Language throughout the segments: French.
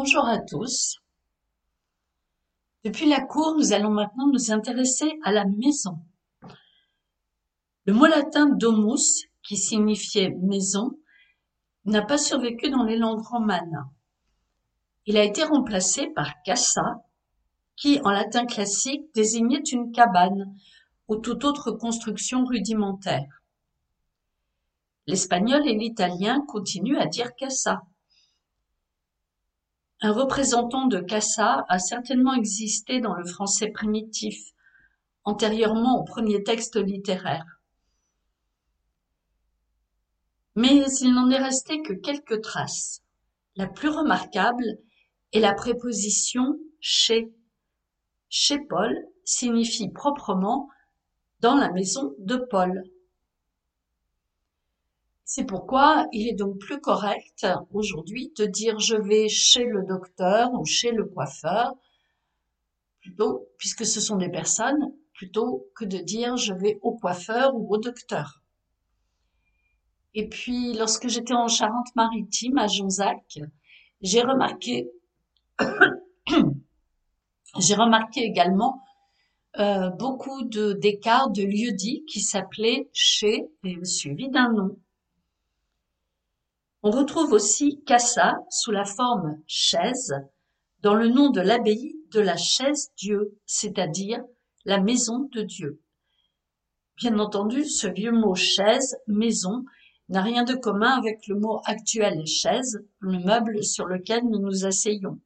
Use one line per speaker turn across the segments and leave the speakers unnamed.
Bonjour à tous. Depuis la cour, nous allons maintenant nous intéresser à la maison. Le mot latin domus, qui signifiait maison, n'a pas survécu dans les langues romanes. Il a été remplacé par casa, qui en latin classique désignait une cabane ou toute autre construction rudimentaire. L'espagnol et l'italien continuent à dire casa. Un représentant de casa a certainement existé dans le français primitif, antérieurement au premier texte littéraire. Mais il n'en est resté que quelques traces. La plus remarquable est la préposition chez. Chez Paul signifie proprement dans la maison de Paul. C'est pourquoi il est donc plus correct aujourd'hui de dire je vais chez le docteur ou chez le coiffeur, plutôt, puisque ce sont des personnes, plutôt que de dire je vais au coiffeur ou au docteur. Et puis, lorsque j'étais en Charente-Maritime, à Jonzac, j'ai remarqué, également euh, beaucoup de d'écarts de lieux dits qui s'appelaient chez et suivi d'un nom. On retrouve aussi Cassa sous la forme chaise dans le nom de l'abbaye de la Chaise-Dieu, c'est-à-dire la maison de Dieu. Bien entendu, ce vieux mot chaise, maison, n'a rien de commun avec le mot actuel chaise, le meuble sur lequel nous nous asseyons.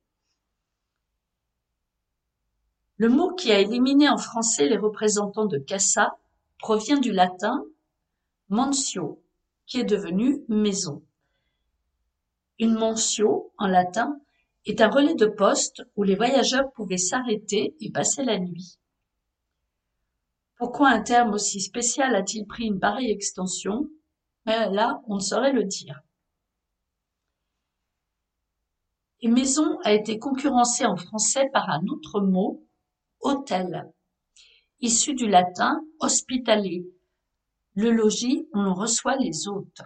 Le mot qui a éliminé en français les représentants de Cassa provient du latin mansio, qui est devenu maison. Une mentio, en latin, est un relais de poste où les voyageurs pouvaient s'arrêter et passer la nuit. Pourquoi un terme aussi spécial a-t-il pris une pareille extension? Là, on ne saurait le dire. Et maison a été concurrencé en français par un autre mot, hôtel, issu du latin hospitaler, le logis où l'on reçoit les hôtes.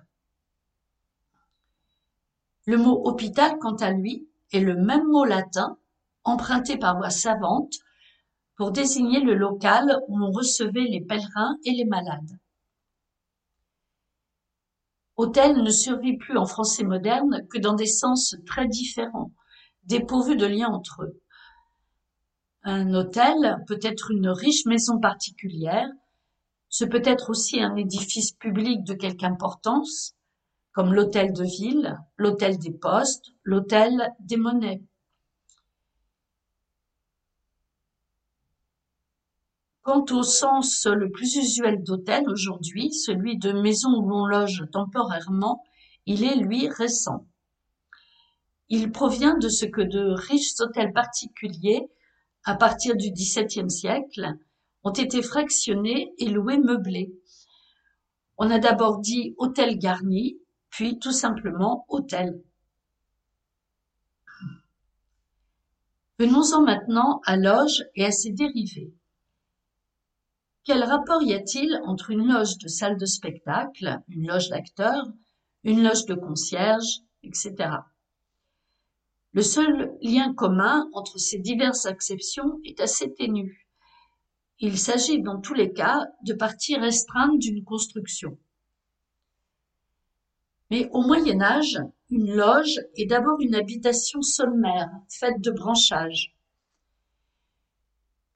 Le mot hôpital, quant à lui, est le même mot latin, emprunté par voie savante, pour désigner le local où l'on recevait les pèlerins et les malades. Hôtel ne survit plus en français moderne que dans des sens très différents, dépourvus de lien entre eux. Un hôtel peut être une riche maison particulière, ce peut être aussi un édifice public de quelque importance, comme l'hôtel de ville, l'hôtel des postes, l'hôtel des monnaies. Quant au sens le plus usuel d'hôtel aujourd'hui, celui de maison où l'on loge temporairement, il est lui récent. Il provient de ce que de riches hôtels particuliers, à partir du XVIIe siècle, ont été fractionnés et loués meublés. On a d'abord dit hôtel garni, puis tout simplement hôtel. Venons-en maintenant à loge et à ses dérivés. Quel rapport y a-t-il entre une loge de salle de spectacle, une loge d'acteurs, une loge de concierge, etc. Le seul lien commun entre ces diverses acceptions est assez ténu. Il s'agit dans tous les cas de parties restreintes d'une construction. Mais au Moyen Âge, une loge est d'abord une habitation sommaire, faite de branchages.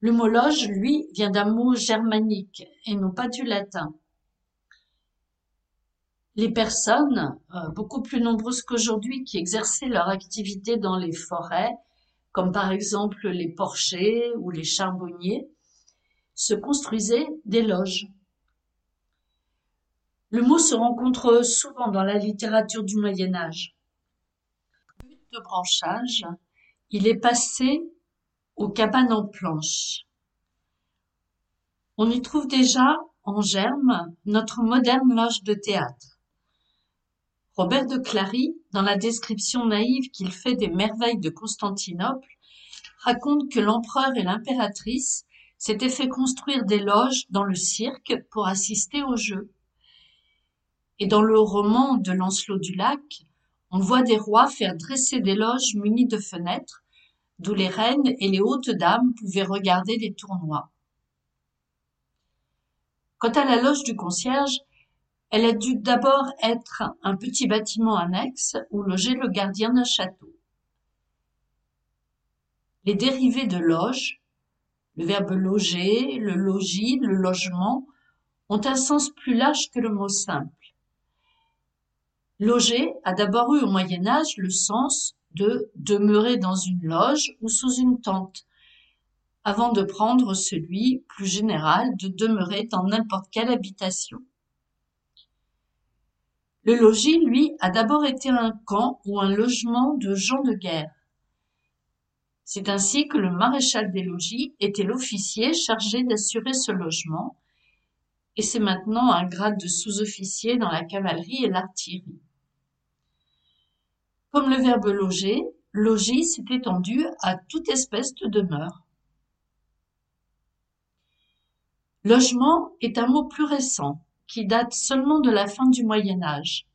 Le mot loge, lui, vient d'un mot germanique et non pas du latin. Les personnes, euh, beaucoup plus nombreuses qu'aujourd'hui, qui exerçaient leur activité dans les forêts, comme par exemple les porchers ou les charbonniers, se construisaient des loges. Le mot se rencontre souvent dans la littérature du Moyen Âge. De branchage, il est passé aux cabanes en planches. On y trouve déjà en germe notre moderne loge de théâtre. Robert de Clary, dans la description naïve qu'il fait des merveilles de Constantinople, raconte que l'empereur et l'impératrice s'étaient fait construire des loges dans le cirque pour assister aux jeux. Et dans le roman de Lancelot du Lac, On voit des rois faire dresser des loges munies de fenêtres, d'où les reines et les hautes dames pouvaient regarder les tournois. Quant à la loge du concierge, elle a dû d'abord être un petit bâtiment annexe où logeait le gardien d'un château. Les dérivés de loge, le verbe loger, le logis, le logement, ont un sens plus large que le mot simple. Loger a d'abord eu au Moyen Âge le sens de demeurer dans une loge ou sous une tente, avant de prendre celui, plus général, de demeurer dans n'importe quelle habitation. Le logis, lui, a d'abord été un camp ou un logement de gens de guerre. C'est ainsi que le maréchal des logis était l'officier chargé d'assurer ce logement, et c'est maintenant un grade de sous-officier dans la cavalerie et l'artillerie. Comme le verbe loger, logis s'est étendu à toute espèce de demeure. Logement est un mot plus récent, qui date seulement de la fin du Moyen Âge.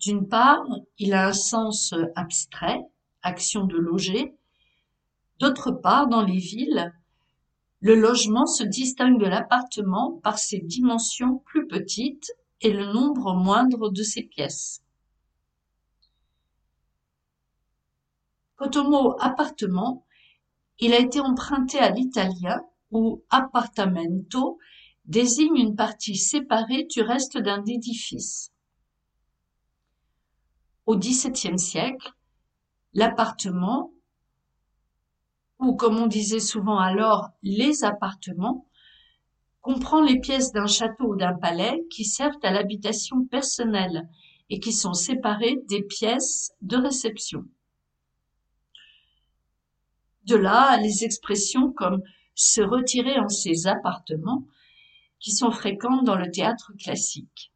D'une part, il a un sens abstrait, action de loger. D'autre part, dans les villes, le logement se distingue de l'appartement par ses dimensions plus petites et le nombre moindre de ses pièces. Quant au mot appartement, il a été emprunté à l'italien où appartamento désigne une partie séparée du reste d'un édifice. Au XVIIe siècle, l'appartement, ou comme on disait souvent alors les appartements, comprend les pièces d'un château ou d'un palais qui servent à l'habitation personnelle et qui sont séparées des pièces de réception. De là, les expressions comme se retirer en ses appartements qui sont fréquentes dans le théâtre classique.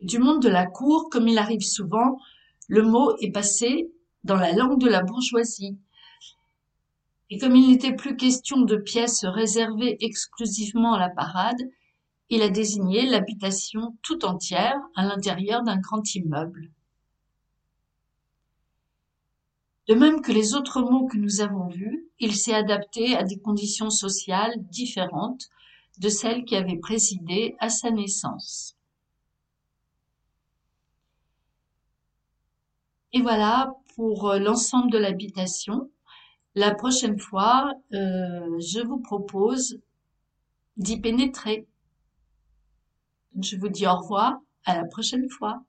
Du monde de la cour, comme il arrive souvent, le mot est passé dans la langue de la bourgeoisie. Et comme il n'était plus question de pièces réservées exclusivement à la parade, il a désigné l'habitation tout entière à l'intérieur d'un grand immeuble. De même que les autres mots que nous avons vus, il s'est adapté à des conditions sociales différentes de celles qui avaient présidé à sa naissance. Et voilà pour euh, l'ensemble de l'habitation. La prochaine fois, euh, je vous propose d'y pénétrer. Je vous dis au revoir, à la prochaine fois.